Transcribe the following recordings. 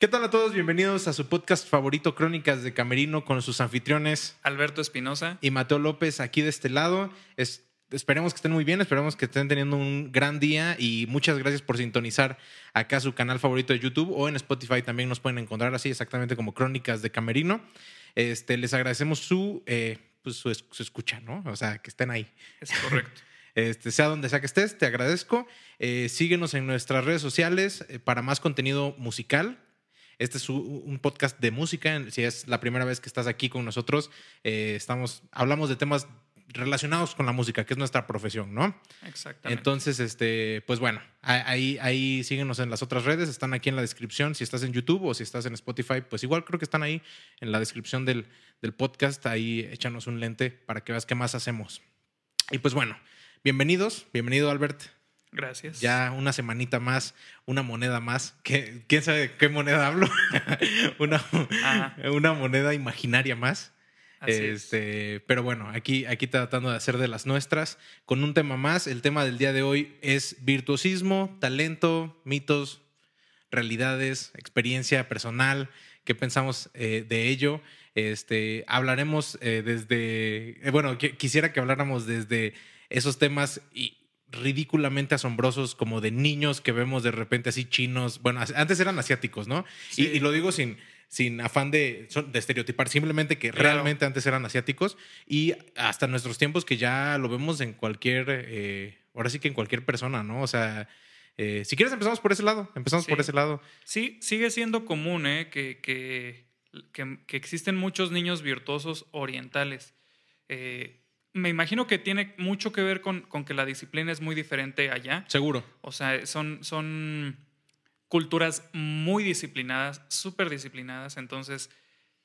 ¿Qué tal a todos? Bienvenidos a su podcast favorito, Crónicas de Camerino, con sus anfitriones Alberto Espinosa. y Mateo López aquí de este lado. Es- esperemos que estén muy bien, esperemos que estén teniendo un gran día y muchas gracias por sintonizar acá su canal favorito de YouTube o en Spotify también nos pueden encontrar así exactamente como Crónicas de Camerino. Este, les agradecemos su, eh, pues, su, es- su escucha, ¿no? O sea, que estén ahí. Es correcto. Este, sea donde sea que estés, te agradezco. Eh, síguenos en nuestras redes sociales eh, para más contenido musical. Este es un- podcast de música. Si es la primera vez que estás aquí con nosotros, eh, estamos, hablamos de temas relacionados con la música, que es nuestra profesión, ¿no? Exactamente. Entonces, este, pues bueno, ahí, ahí síguenos en las otras redes, están aquí en la descripción. Si estás en YouTube o si estás en Spotify, pues igual creo que están ahí en la descripción del, del podcast. Ahí échanos un lente para que veas qué más hacemos. Y pues bueno, bienvenidos, bienvenido Albert. Gracias. Ya una semanita más, una moneda más. ¿Qué- ¿Quién sabe de qué moneda hablo? una, moneda imaginaria más. Así es. Este, pero bueno, aquí, aquí tratando de hacer de las nuestras con un tema más. El tema del día de hoy es virtuosismo, talento, mitos, realidades, experiencia personal. ¿Qué pensamos eh, de ello? Este, hablaremos eh, desde, eh, bueno, qui- quisiera que habláramos desde esos temas y ridículamente asombrosos como de niños que vemos de repente así chinos, bueno, antes eran asiáticos, ¿no? Y, Sí. y lo digo sin, sin afán de, de estereotipar, simplemente que Claro. realmente antes eran asiáticos y hasta nuestros tiempos que ya lo vemos en cualquier, eh, ahora sí que en cualquier persona, ¿no? O sea, eh, si quieres empezamos por ese lado, empezamos Sí. por ese lado. Sí, sigue siendo común ¿eh? que, que, que- que existen muchos niños virtuosos orientales. Eh, me imagino que tiene mucho que ver con, con que la disciplina es muy diferente allá. Seguro. O sea, son, son culturas muy disciplinadas, súper disciplinadas. Entonces,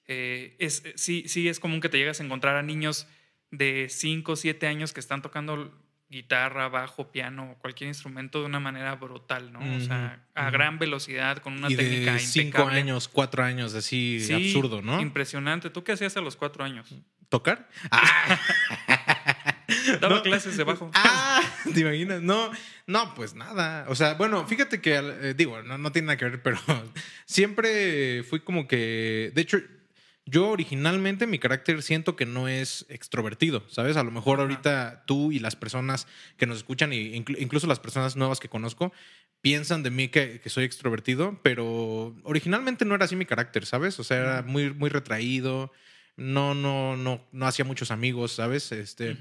eh, es, sí, sí es común que te llegas a encontrar a niños de 5 o 7 años que están tocando guitarra, bajo, piano, cualquier instrumento de una manera brutal, ¿no? O sea, a gran velocidad, con una y técnica de cinco años, cuatro años, así Sí, absurdo, ¿no? Impresionante. ¿Tú qué hacías a los cuatro años? ¿Tocar? Ah. Daba No. clases de bajo. Ah, ¿te imaginas? No, no, pues nada. O sea, bueno, fíjate que, eh, digo, no, no tiene nada que ver, pero siempre fui como que, de hecho, yo originalmente mi carácter siento que no es extrovertido, ¿sabes? A lo mejor Ajá. ahorita tú y las personas que nos escuchan, y inclu- incluso las personas nuevas que conozco, piensan de mí que, que soy extrovertido, pero originalmente no era así mi carácter, ¿sabes? O sea, era muy, muy retraído, no, no, no, no hacía muchos amigos, ¿sabes? Este,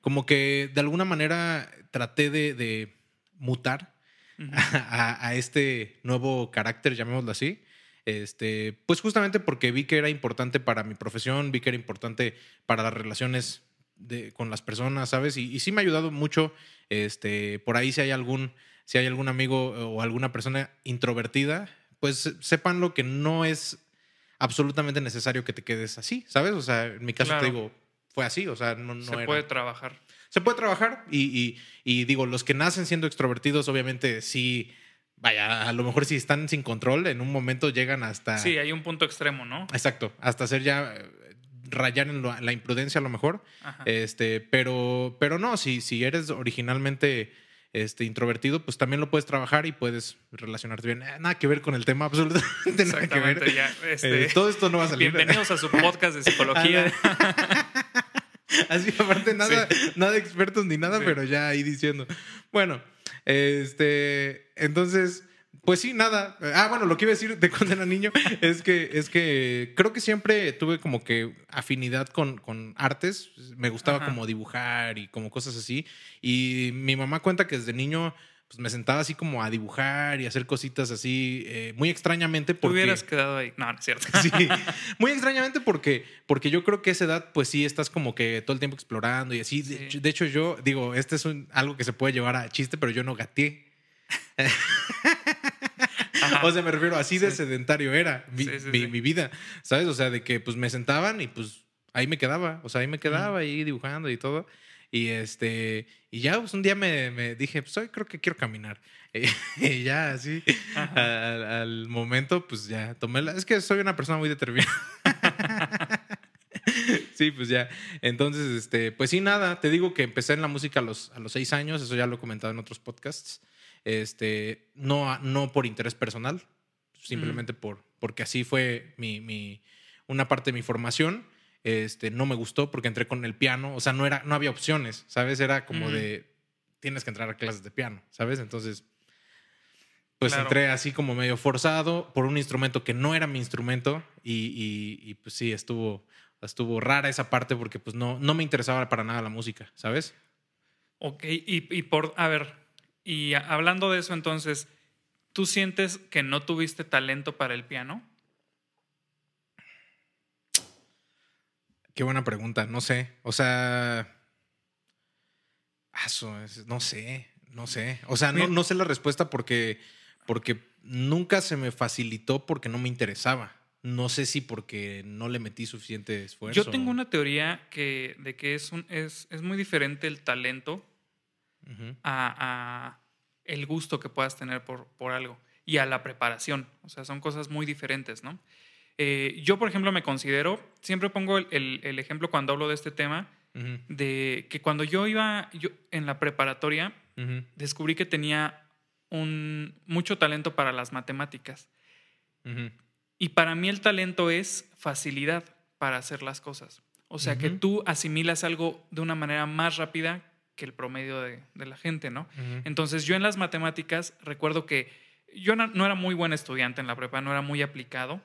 como que de alguna manera traté de, de mutar a, a este nuevo carácter, llamémoslo así. Este, pues justamente porque vi que era importante para mi profesión, vi que era importante para las relaciones de- con las personas, ¿sabes? Y, y sí me ha ayudado mucho. Este, por ahí si hay algún, si hay algún amigo o alguna persona introvertida, pues sépanlo que no es absolutamente necesario que te quedes así, ¿sabes? O sea, en mi caso Claro. te digo, fue así, o sea, no, no Se era- puede trabajar. se puede trabajar y, y- y digo, los que nacen siendo extrovertidos, obviamente sí, vaya, a lo mejor si están sin control, en un momento llegan hasta... Sí, hay un punto extremo, ¿no? Exacto, hasta hacer ya eh, rayar en lo- la imprudencia a lo mejor. Ajá. Este, pero, pero no, si, si eres originalmente este, introvertido, pues también lo puedes trabajar y puedes relacionarte bien. Eh, Nada que ver con el tema, absolutamente nada que ver. Ya. Este, Eh, todo esto no va a salir. bienvenidos a su podcast de psicología. Así, aparte, nada, nada de expertos ni nada, Sí. pero ya ahí diciendo. Bueno, este, entonces, pues sí, nada. Ah, bueno, lo que iba a decir de cuando era niño es que, es que creo que siempre tuve como que afinidad con, con artes. Me gustaba Ajá. como dibujar y como cosas así. Y mi mamá cuenta que desde niño pues me sentaba así como a dibujar y hacer cositas así, eh, muy extrañamente Tú porque... hubieras quedado ahí. No, no es cierto. Sí, muy extrañamente porque, porque yo creo que a esa edad, pues sí, estás como que todo el tiempo explorando y así. De, Sí. hecho, de hecho, yo digo, este es un- algo que se puede llevar a chiste, pero yo no gateé. O sea, me refiero, así de Sí. sedentario era mi, Sí, sí, mi- sí. mi vida, ¿sabes? O sea, de que pues me sentaban y pues ahí me quedaba, o sea, ahí me quedaba ahí dibujando y todo. Y este, y ya pues, un día me, me dije, pues hoy creo que quiero caminar. y ya así, al, al momento, pues ya tomé la. Es que soy una persona muy determinada. sí, pues ya. Entonces, este, pues sí, nada. Te digo que empecé en la música a los, a los seis años, eso ya lo he comentado en otros podcasts. Este, no, no por interés personal. simplemente por, porque así fue mi, mi, una parte de mi formación. Este, no me gustó porque entré con el piano, o sea, no, era, no había opciones, ¿sabes? Era como de, tienes que entrar a clases de piano, ¿sabes? Entonces, pues Claro. entré así como medio forzado por un instrumento que no era mi instrumento y, y- y, pues sí, estuvo, estuvo rara esa parte porque pues no, no me interesaba para nada la música, ¿sabes? Ok, y, y por, a ver, y hablando de eso entonces, ¿tú sientes que no tuviste talento para el piano? Qué buena pregunta, no sé, o sea, eso es- no sé, no sé, o sea, no, no sé la respuesta porque, porque nunca se me facilitó porque no me interesaba. No sé si porque no le metí suficiente esfuerzo. Yo tengo una teoría que, de que es, un, es, es muy diferente el talento A, a el gusto que puedas tener por, por algo y a la preparación. O sea, son cosas muy diferentes, ¿no? Eh, yo, por ejemplo, me considero, siempre pongo el, el- el ejemplo cuando hablo de este tema, de que cuando yo iba yo, en la preparatoria, descubrí que tenía un, mucho talento para las matemáticas. Y para mí el talento es facilidad para hacer las cosas. O sea, que tú asimilas algo de una manera más rápida que el promedio de, de la gente, ¿no? Entonces yo en las matemáticas recuerdo que yo no, no era muy buen estudiante en la prepa, no era muy aplicado.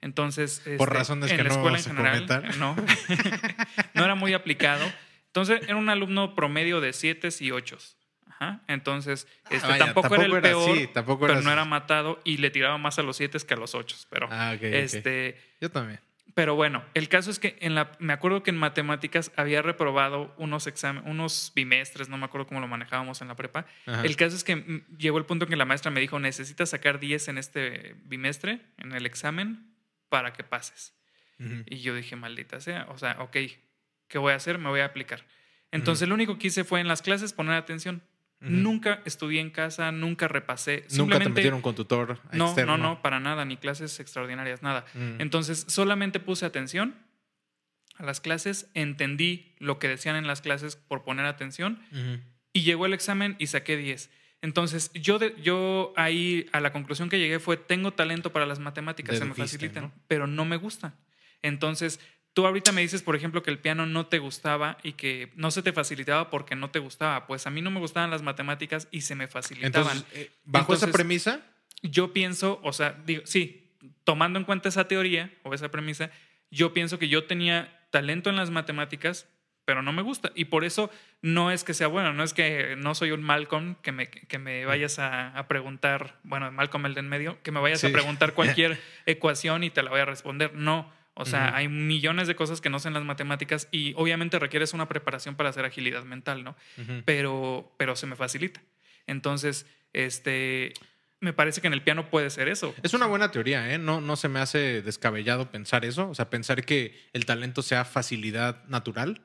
Entonces, Por este, razones en que la no escuela en general, no, no era muy aplicado. Entonces era un alumno promedio de 7 y 8. Ajá. Entonces, este, Ah, vaya, tampoco, era el era peor, así, tampoco pero era no así. era matado y le tiraba más a los 7 que a los 8. Pero, Ah, este, Yo también. Pero bueno, el caso es que en la, me acuerdo que en matemáticas había reprobado unos exámenes, unos bimestres, no me acuerdo cómo lo manejábamos en la prepa. Ajá. El caso es que llegó el punto en que la maestra me dijo, necesitas sacar 10 en este bimestre, en el examen, para que pases. Y yo dije, maldita sea, o sea, ok, ¿qué voy a hacer? Me voy a aplicar. Entonces lo único que hice fue en las clases poner atención. Nunca estudié en casa, nunca repasé. Nunca te metieron con tutor No, externo. no, no, para nada, ni clases extraordinarias, nada. Mm. Entonces solamente puse atención a las clases, entendí lo que decían en las clases por poner atención y llegó el examen y saqué 10. Entonces, yo, de- yo ahí a la conclusión que llegué fue, tengo talento para las matemáticas, se me facilitan, ¿no? pero no me gustan. Entonces, tú ahorita me dices, por ejemplo, que el piano no te gustaba y que no se te facilitaba porque no te gustaba. Pues a mí no me gustaban las matemáticas y se me facilitaban. Entonces, eh, bajo esa premisa, yo pienso, o sea, digo, sí, tomando en cuenta esa teoría o esa premisa, yo pienso que yo tenía talento en las matemáticas, pero no me gusta. Y por eso no es que sea bueno, no es que no soy un Malcolm que me, que me vayas a, a preguntar, bueno, Malcolm el de en medio, que me vayas a preguntar cualquier ecuación y te la voy a responder. No. O sea, hay millones de cosas que no sé en las matemáticas y obviamente requieres una preparación para hacer agilidad mental, ¿no? pero, pero se me facilita. Entonces, este, me parece que en el piano puede ser eso. Es una buena teoría, ¿eh? No, no se me hace descabellado pensar eso. O sea, pensar que el talento sea facilidad natural,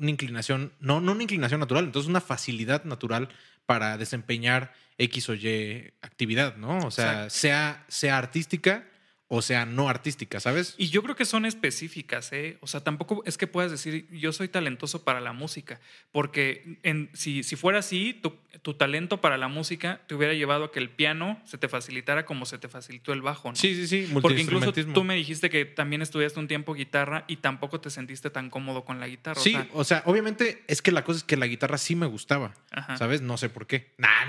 una inclinación, no, no una inclinación natural, entonces una facilidad natural para desempeñar X o Y actividad, ¿no? O sea, Exacto. sea, sea artística o sea no artística, ¿sabes? Y yo creo que son específicas, ¿eh? O sea, tampoco es que puedas decir, yo soy talentoso para la música, porque en, si, si fuera así, tu, tu talento para la música te hubiera llevado a que el piano se te facilitara como se te facilitó el bajo, ¿no? Sí, sí, sí. Porque incluso tú me dijiste que también estudiaste un tiempo guitarra y tampoco te sentiste tan cómodo con la guitarra. o Sí, sea, o sea, obviamente es que la cosa es que la guitarra sí me gustaba, Ajá. ¿sabes? No sé por qué. Nah,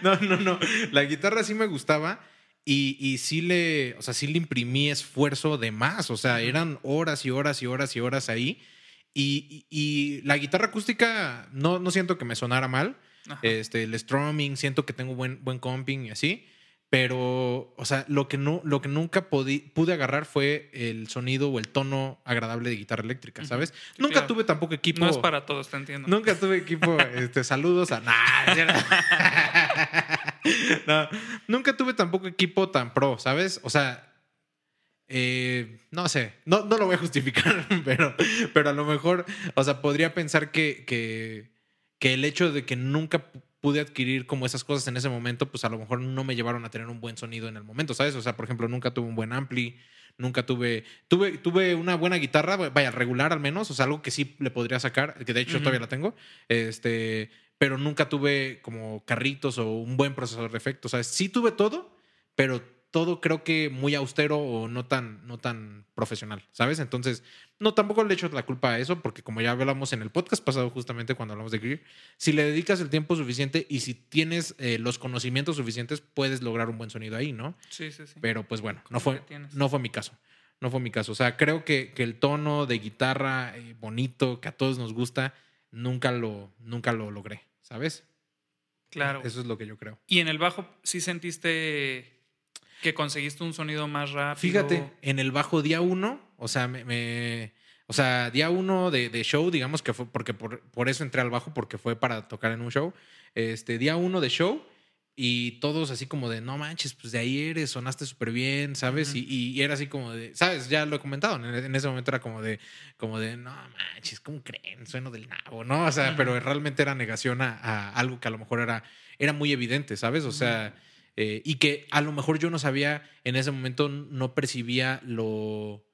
no, no, no. La guitarra sí me gustaba y, y sí le, o sea, sí le imprimí esfuerzo de más. O sea, eran horas y horas y horas y horas ahí. Y, y- y la guitarra acústica no, no siento que me sonara mal. Ajá. Este, el strumming, siento que tengo buen, buen comping y así. Pero, o sea, lo que, no, lo que nunca podí- pude agarrar fue el sonido o el tono agradable de guitarra eléctrica. ¿sabes? Sí, nunca claro. tuve tampoco equipo. no es para todos, te entiendo. Nunca tuve equipo. Este, saludos a. No, nunca tuve tampoco equipo tan pro, ¿sabes? O sea, eh, no sé, no, no lo voy a justificar, pero, pero a lo mejor, o sea, podría pensar que, que, que el hecho de que nunca pude adquirir como esas cosas en ese momento, pues a lo mejor no me llevaron a tener un buen sonido en el momento, ¿sabes? O sea, por ejemplo, nunca tuve un buen ampli, nunca tuve, tuve, tuve una buena guitarra, vaya, regular al menos, o sea, algo que sí le podría sacar, que de hecho todavía la tengo, este, pero nunca tuve como carritos o un buen procesador de efectos. Sea, sí tuve todo, pero todo creo que muy austero o no tan, no tan profesional, ¿sabes? Entonces, no, tampoco le echo la culpa a eso, porque como ya hablamos en el podcast pasado, justamente cuando hablamos de Greer, si le dedicas el tiempo suficiente y si tienes eh, los conocimientos suficientes, puedes lograr un buen sonido ahí, ¿no? Sí, sí, sí. Pero pues bueno, no fue, no fue mi caso. No fue mi caso. O sea, creo que, que el tono de guitarra eh, bonito que a todos nos gusta, nunca lo, nunca lo logré, ¿sabes? Claro. Eso es lo que yo creo. Y en el bajo, ¿sí sentiste que conseguiste un sonido más rápido? Fíjate, en el bajo día uno, o sea, me, o sea, día uno de, de, show, digamos que fue porque por, por, eso entré al bajo, porque fue para tocar en un show. Este, día uno de show, y todos así como de, no manches, pues de ahí eres, sonaste súper bien, ¿sabes? Uh -huh. y, y, era así como de, ¿sabes? Ya lo he comentado, en, en, ese momento era como de, como de, no manches, ¿cómo creen? Sueno del nabo, ¿no? O sea, uh -huh. pero realmente era negación a, a, algo que a lo mejor era, era muy evidente, ¿sabes? O sea, uh -huh. Eh, y que a lo mejor yo no sabía, en ese momento no percibía lo,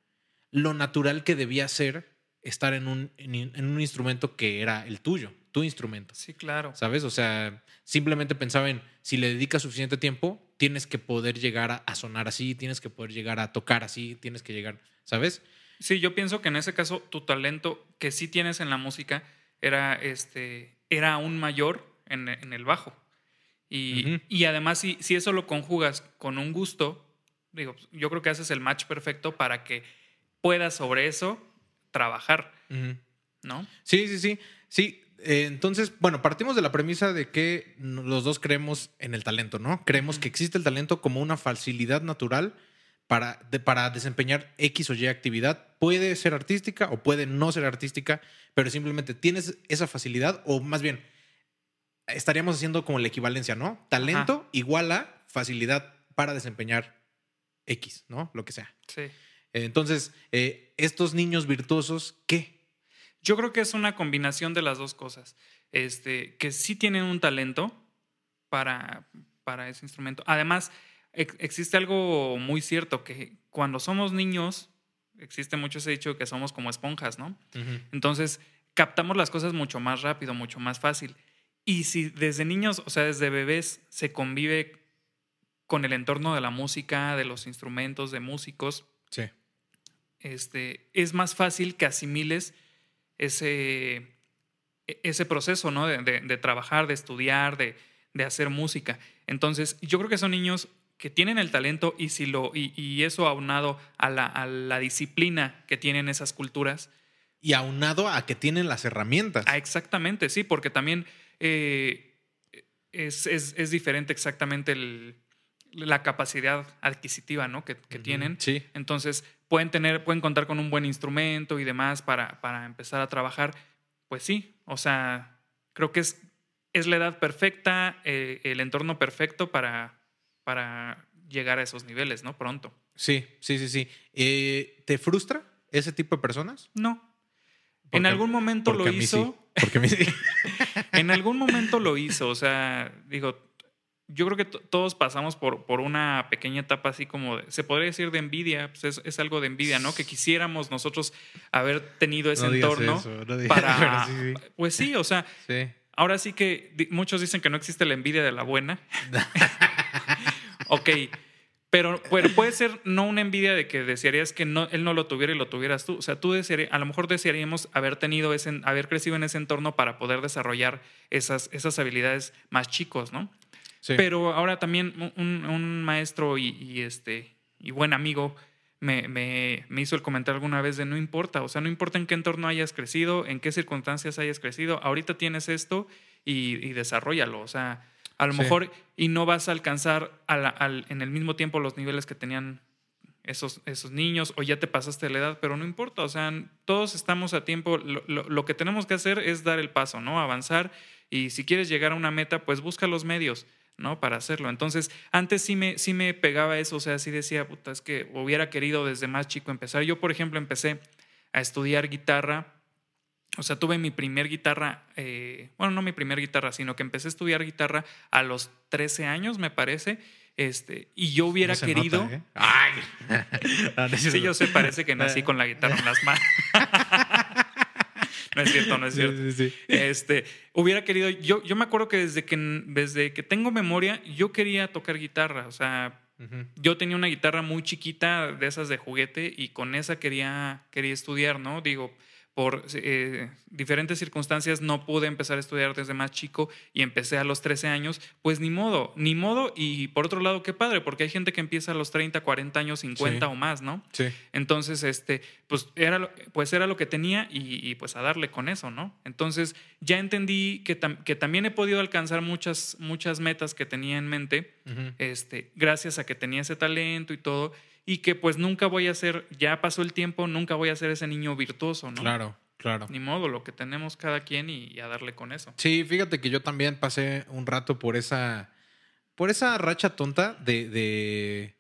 lo natural que debía ser estar en un, en, en un instrumento que era el tuyo tu instrumento. Sí, claro. ¿Sabes? O sea, simplemente pensaba en si le dedicas suficiente tiempo, tienes que poder llegar a, a, sonar así, tienes que poder llegar a tocar así, tienes que llegar, ¿sabes? Sí, yo pienso que en ese caso tu talento que sí tienes en la música era, este, era aún mayor en, en el bajo. Y, uh -huh. y además, si, si eso lo conjugas con un gusto, digo, yo creo que haces el match perfecto para que puedas sobre eso trabajar, uh -huh. ¿no? Sí, sí, sí. Sí, eh, entonces, bueno, partimos de la premisa de que los dos creemos en el talento, ¿no? Creemos que existe el talento como una facilidad natural para, de, para desempeñar X o Y actividad. Puede ser artística o puede no ser artística, pero simplemente tienes esa facilidad o más bien estaríamos haciendo como la equivalencia, ¿no? Talento Ajá. igual a facilidad para desempeñar X, ¿no? Lo que sea. Sí. Entonces, eh, estos niños virtuosos, ¿qué? Yo creo que es una combinación de las dos cosas. Este, que sí tienen un talento para, para ese instrumento. Además, ex existe algo muy cierto, que cuando somos niños, existe mucho ese dicho que somos como esponjas, ¿no? Uh -huh. Entonces, captamos las cosas mucho más rápido, mucho más fácil. Y si desde niños, o sea, desde bebés, se convive con el entorno de la música, de los instrumentos, de músicos, sí. este, es más fácil que asimiles ese, ese proceso, ¿no? De, de, de trabajar, de estudiar, de, de, hacer música. Entonces, yo creo que son niños que tienen el talento y, si lo, y, y eso aunado a la, a la, disciplina que tienen esas culturas. Y aunado a que tienen las herramientas. Ah, exactamente, sí, porque también eh, es, es, es, diferente exactamente el, la capacidad adquisitiva ¿no? que, que uh -huh. tienen. Sí. Entonces, pueden tener, pueden contar con un buen instrumento y demás para, para empezar a trabajar. Pues sí, o sea, creo que es, es la edad perfecta, eh, el entorno perfecto para, para llegar a esos niveles, ¿no? Pronto. Sí, sí, sí, sí. Eh, ¿Te frustra ese tipo de personas? No. Porque, en algún momento lo hizo. Sí. Porque sí. en algún momento lo hizo. O sea, digo, yo creo que todos pasamos por, por una pequeña etapa así como, de, se podría decir de envidia, pues es, es, algo de envidia, ¿no? Que quisiéramos nosotros haber tenido ese no entorno eso, no para... Sí. Pues sí, o sea, ahora sí que muchos dicen que no existe la envidia de la buena. ok, pero, pero, puede ser no una envidia de que desearías que no, él no lo tuviera y lo tuvieras tú. O sea, tú desearías, a lo mejor desearíamos haber tenido ese, haber crecido en ese entorno para poder desarrollar esas, esas habilidades más chicos, ¿no? Sí. Pero ahora también un, un maestro y, y, este, y buen amigo me, me, me, hizo el comentario alguna vez de no importa, o sea, no importa en qué entorno hayas crecido, en qué circunstancias hayas crecido, ahorita tienes esto y, y desarrollalo, o sea, a lo sí. mejor y no vas a alcanzar al, al, en el mismo tiempo los niveles que tenían esos, esos niños o ya te pasaste la edad, pero no importa, o sea, todos estamos a tiempo, lo, lo, lo que tenemos que hacer es dar el paso, ¿no? Avanzar y si quieres llegar a una meta, pues busca los medios. ¿no? Para hacerlo. Entonces, antes sí me, sí me pegaba eso, o sea, sí decía, puta, es que hubiera querido desde más chico empezar. Yo, por ejemplo, empecé a estudiar guitarra, o sea, tuve mi primer guitarra, eh, bueno, no mi primer guitarra, sino que empecé a estudiar guitarra a los 13 años, me parece, este, y yo hubiera no querido... Nota, ¿eh? Ay. sí, yo sé, parece que nací con la guitarra en las manos. no no es cierto, no es cierto. Sí, sí, sí. Este, hubiera querido, yo, yo me acuerdo que desde, que desde que tengo memoria, yo quería tocar guitarra, o sea, yo tenía una guitarra muy chiquita de esas de juguete y con esa quería, quería estudiar, ¿no? Digo, por eh, diferentes circunstancias no pude empezar a estudiar desde más chico y empecé a los 13 años, pues ni modo, ni modo. Y por otro lado, qué padre, porque hay gente que empieza a los 30, 40 años, 50 Sí. o más, ¿no? Sí. Entonces, este, pues era, lo- pues era lo que tenía y, y, pues a darle con eso, ¿no? Entonces ya entendí que, tam- que también he podido alcanzar muchas, muchas metas que tenía en mente, este, gracias a que tenía ese talento y todo, y que pues nunca voy a ser, ya pasó el tiempo, nunca voy a ser ese niño virtuoso, ¿no? Claro, claro. Ni modo, lo que tenemos cada quien y, y a darle con eso. Sí, fíjate que yo también pasé un rato por esa. Por esa racha tonta de. de.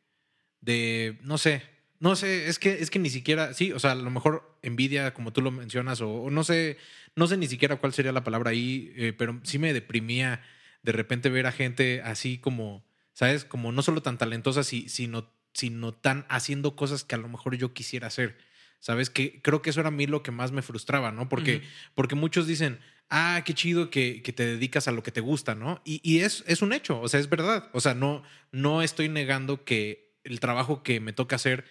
de no sé. No sé, es que, es que ni siquiera. Sí, o sea, a lo mejor envidia, como tú lo mencionas, o, o no sé. No sé ni siquiera cuál sería la palabra ahí, eh, pero sí me deprimía de repente ver a gente así como. ¿Sabes? Como no solo tan talentosa, si- sino, sino tan haciendo cosas que a lo mejor yo quisiera hacer. ¿Sabes? Que creo que eso era a mí lo que más me frustraba, ¿no? Porque, porque muchos dicen, ah, qué chido que, que te dedicas a lo que te gusta, ¿no? Y, y es, es un hecho, o sea, es verdad. O sea, no, no estoy negando que el trabajo que me toca hacer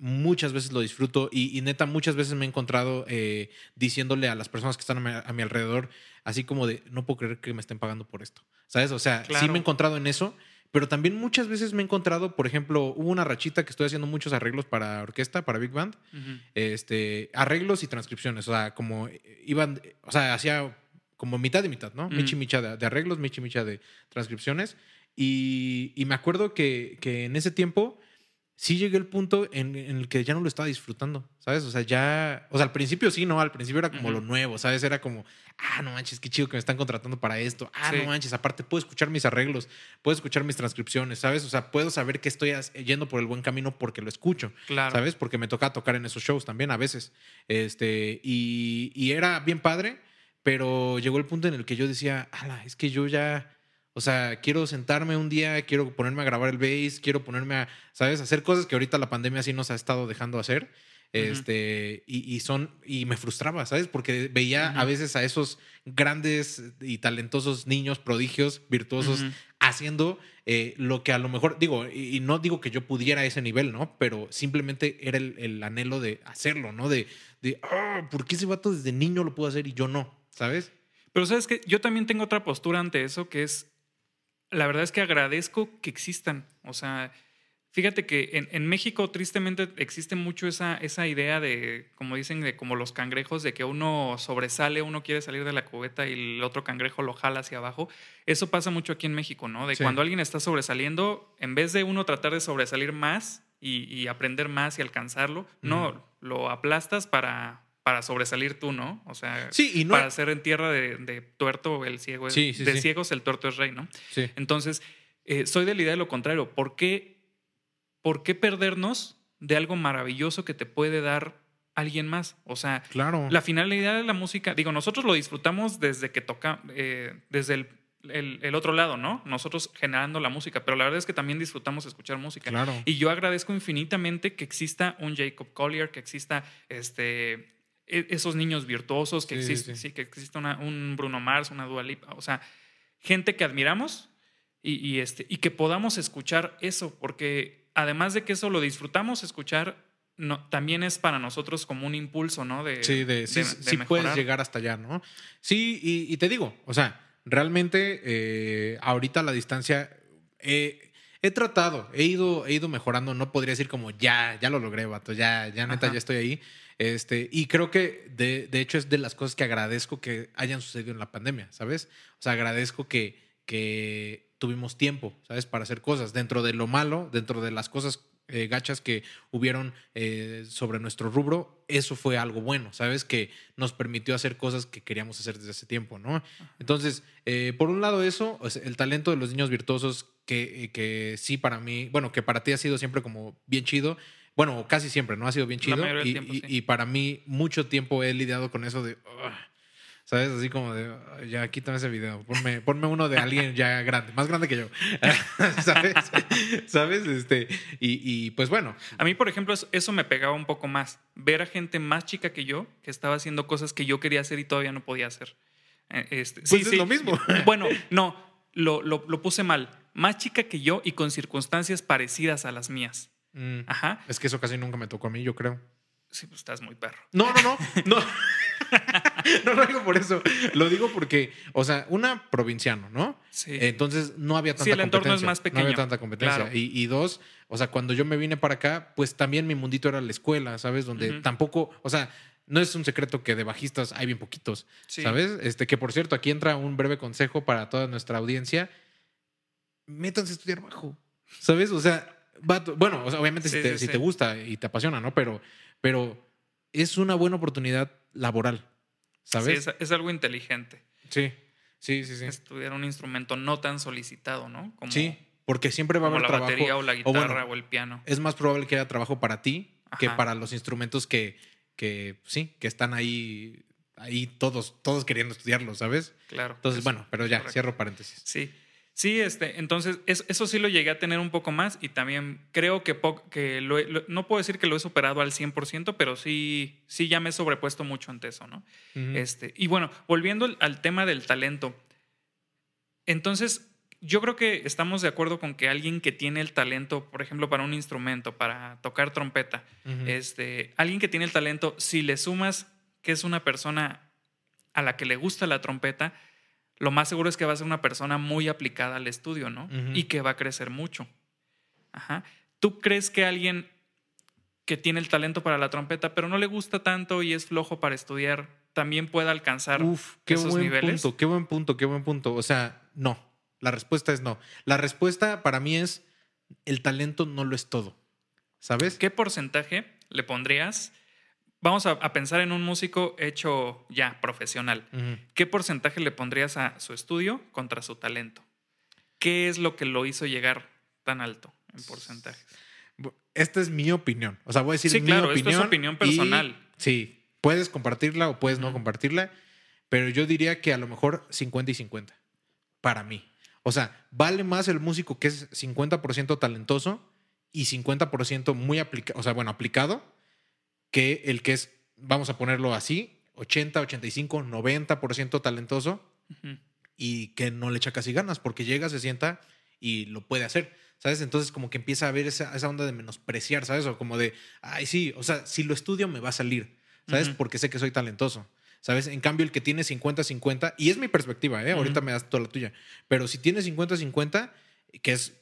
muchas veces lo disfruto y, y neta muchas veces me he encontrado eh, diciéndole a las personas que están a mi, a mi alrededor así como de no puedo creer que me estén pagando por esto sabes o sea sí me he encontrado en eso pero también muchas veces me he encontrado por ejemplo hubo una rachita que estoy haciendo muchos arreglos para orquesta para big band Ujú. este, arreglos y transcripciones. O sea, como eh, iban, o sea, hacía como mitad y mitad, ¿no? Mm. Michi micha de, de arreglos, michi micha de transcripciones. Y, y me acuerdo que, que en ese tiempo sí llegué al punto en, en el que ya no lo estaba disfrutando, ¿sabes? O sea, ya, o sea, al principio sí, ¿no? Al principio era como lo nuevo, ¿sabes? Era como, ah, no manches, qué chido que me están contratando para esto. Ah, Sí. no manches, aparte puedo escuchar mis arreglos, puedo escuchar mis transcripciones, ¿sabes? O sea, puedo saber que estoy yendo por el buen camino porque lo escucho. Claro. ¿sabes? Porque me toca tocar en esos shows también a veces. Este, y, y era bien padre, pero llegó el punto en el que yo decía, ala, es que yo ya, o sea, quiero sentarme un día, quiero ponerme a grabar el bass, quiero ponerme a, ¿sabes? Hacer cosas que ahorita la pandemia sí nos ha estado dejando hacer. Este, y, y son, y me frustraba, ¿sabes? Porque veía a veces a esos grandes y talentosos niños, prodigios, virtuosos, haciendo eh, lo que a lo mejor, digo, y, y no digo que yo pudiera a ese nivel, ¿no? Pero simplemente era el, el anhelo de hacerlo, ¿no? De, de "Ah, ¿por qué ese vato desde niño lo pudo hacer y yo no? ¿Sabes? Pero sabes que yo también tengo otra postura ante eso, que es, la verdad es que agradezco que existan. O sea, fíjate que en, en México tristemente existe mucho esa, esa idea de, como dicen, de como los cangrejos, de que uno sobresale, uno quiere salir de la cubeta y el otro cangrejo lo jala hacia abajo. Eso pasa mucho aquí en México, ¿no? De Sí. cuando alguien está sobresaliendo, en vez de uno tratar de sobresalir más y, y aprender más y alcanzarlo, no, lo aplastas para... Para sobresalir tú, ¿no? O sea, Sí, y no. para hacer en tierra de, de tuerto el ciego es, Sí, sí, de ciegos el tuerto es rey, ¿no? Sí. Entonces, eh, soy de la idea de lo contrario. ¿Por qué, ¿Por qué perdernos de algo maravilloso que te puede dar alguien más? O sea, Claro. la finalidad de la música, digo, nosotros lo disfrutamos desde que toca, eh, desde el, el- el otro lado, ¿no? Nosotros generando la música, pero la verdad es que también disfrutamos escuchar música. Claro. Y yo agradezco infinitamente que exista un Jacob Collier, que exista este, esos niños virtuosos, que Sí, sí, existe, sí. sí, que exista una- un Bruno Mars, una Dua Lipa, o sea, gente que admiramos y, y, este, y que podamos escuchar eso, porque además de que eso lo disfrutamos escuchar, no, también es para nosotros como un impulso, ¿no? De, Sí, de, sí, de- sí de puedes llegar hasta allá, ¿no? Sí, y, y te digo, o sea, realmente eh, ahorita la distancia eh, he tratado, he ido, he ido mejorando, no podría decir como ya, ya lo logré, vato, ya, ya neta, Ajá. ya estoy ahí. Este, y creo que de, de hecho es de las cosas que agradezco que hayan sucedido en la pandemia, ¿sabes? O sea, agradezco que, que tuvimos tiempo, ¿sabes? Para hacer cosas. Dentro de lo malo, dentro de las cosas eh, gachas que hubieron eh, sobre nuestro rubro, eso fue algo bueno, ¿sabes? Que nos permitió hacer cosas que queríamos hacer desde hace tiempo, ¿no? Entonces, eh, por un lado eso, el talento de los niños virtuosos, que, que sí para mí, bueno, que para ti ha sido siempre como bien chido, bueno, casi siempre, ¿no? Ha sido bien chido. Y, tiempo, y- sí. y para mí mucho tiempo he lidiado con eso de... "Ugh", ¿Sabes? Así como de, "Ay, ya quítame ese video, ponme, ponme uno de alguien ya grande, más grande que yo. ¿Sabes? ¿Sabes? Este, y, y, pues bueno, A mí, por ejemplo, eso, eso me pegaba un poco más. Ver a gente más chica que yo que estaba haciendo cosas que yo quería hacer y todavía no podía hacer. Eh, Este, Pues es lo mismo. Bueno, no, lo, lo- lo puse mal. Más chica que yo y con circunstancias parecidas a las mías. Mm, Ajá. es que eso casi nunca me tocó a mí, yo creo. Sí, pues estás muy perro. No, no, no. No. no lo digo por eso. Lo digo porque, o sea, una provinciano, ¿no? Sí. Entonces no había tanta Sí, el entorno es competencia. más No pequeño. había tanta competencia. Claro. Y, y dos, o sea, cuando yo me vine para acá, pues también mi mundito era la escuela, ¿sabes? Donde tampoco, o sea, no es un secreto que de bajistas hay bien poquitos, Sí. ¿sabes? Este, que por cierto, aquí entra un breve consejo para toda nuestra audiencia. Métanse a estudiar bajo, ¿sabes? O sea, vato- bueno, o sea, obviamente si, Sí, te, sí, si sí. te gusta y te apasiona, ¿no? Pero, pero es una buena oportunidad laboral, Sí, ¿sabes? es, es algo inteligente. Sí, sí, sí, sí. Estudiar un instrumento no tan solicitado, ¿no? Como, Sí, porque siempre va a haber la trabajo. batería o la guitarra o, bueno, el piano. es más probable que haya trabajo para ti que para los instrumentos que, que sí, que están ahí, ahí todos, todos queriendo estudiarlos, ¿sabes? Claro. Entonces, es bueno, pero ya, correcto. cierro paréntesis. Sí. Sí, este, entonces es- eso sí lo llegué a tener un poco más y también creo que, po- que lo no puedo decir que lo he superado al 100%, pero sí, sí ya me he sobrepuesto mucho ante eso, ¿no? Este, y bueno, volviendo al, al tema del talento. Entonces, yo creo que estamos de acuerdo con que alguien que tiene el talento, por ejemplo, para un instrumento, para tocar trompeta, este, alguien que tiene el talento, si le sumas que es una persona a la que le gusta la trompeta, lo más seguro es que va a ser una persona muy aplicada al estudio, ¿no? Ujú. Y que va a crecer mucho. Ajá. ¿Tú crees que alguien que tiene el talento para la trompeta, pero no le gusta tanto y es flojo para estudiar, también pueda alcanzar Uf, qué esos buen niveles? punto, qué buen punto, qué buen punto. O sea, no. La respuesta es no. La respuesta para mí es el talento no lo es todo. ¿Sabes? ¿Qué porcentaje le pondrías? Vamos a, a pensar en un músico hecho ya profesional. ¿Qué porcentaje le pondrías a su estudio contra su talento? ¿Qué es lo que lo hizo llegar tan alto en porcentaje? Bu- Esta es mi opinión. O sea, voy a decir Sí, mi claro, esto opinión. es opinión y- personal. sí, puedes compartirla o puedes no compartirla, pero yo diría que a lo mejor 50 y 50 para mí. O sea, vale más el músico que es 50% talentoso y 50% muy aplicado, o sea, bueno, aplicado, que el que es, vamos a ponerlo así, 80, 85, 90% talentoso Ujú. y que no le echa casi ganas porque llega, se sienta y lo puede hacer, ¿sabes? Entonces como que empieza a haber esa, esa onda de menospreciar, ¿sabes? O como de, ay, sí, o sea, si lo estudio me va a salir, ¿sabes? Ujú. Porque sé que soy talentoso, ¿sabes? En cambio, el que tiene 50-50, y es mi perspectiva, ¿eh? Ahorita Ujú. me das toda la tuya, pero si tiene 50-50, que es,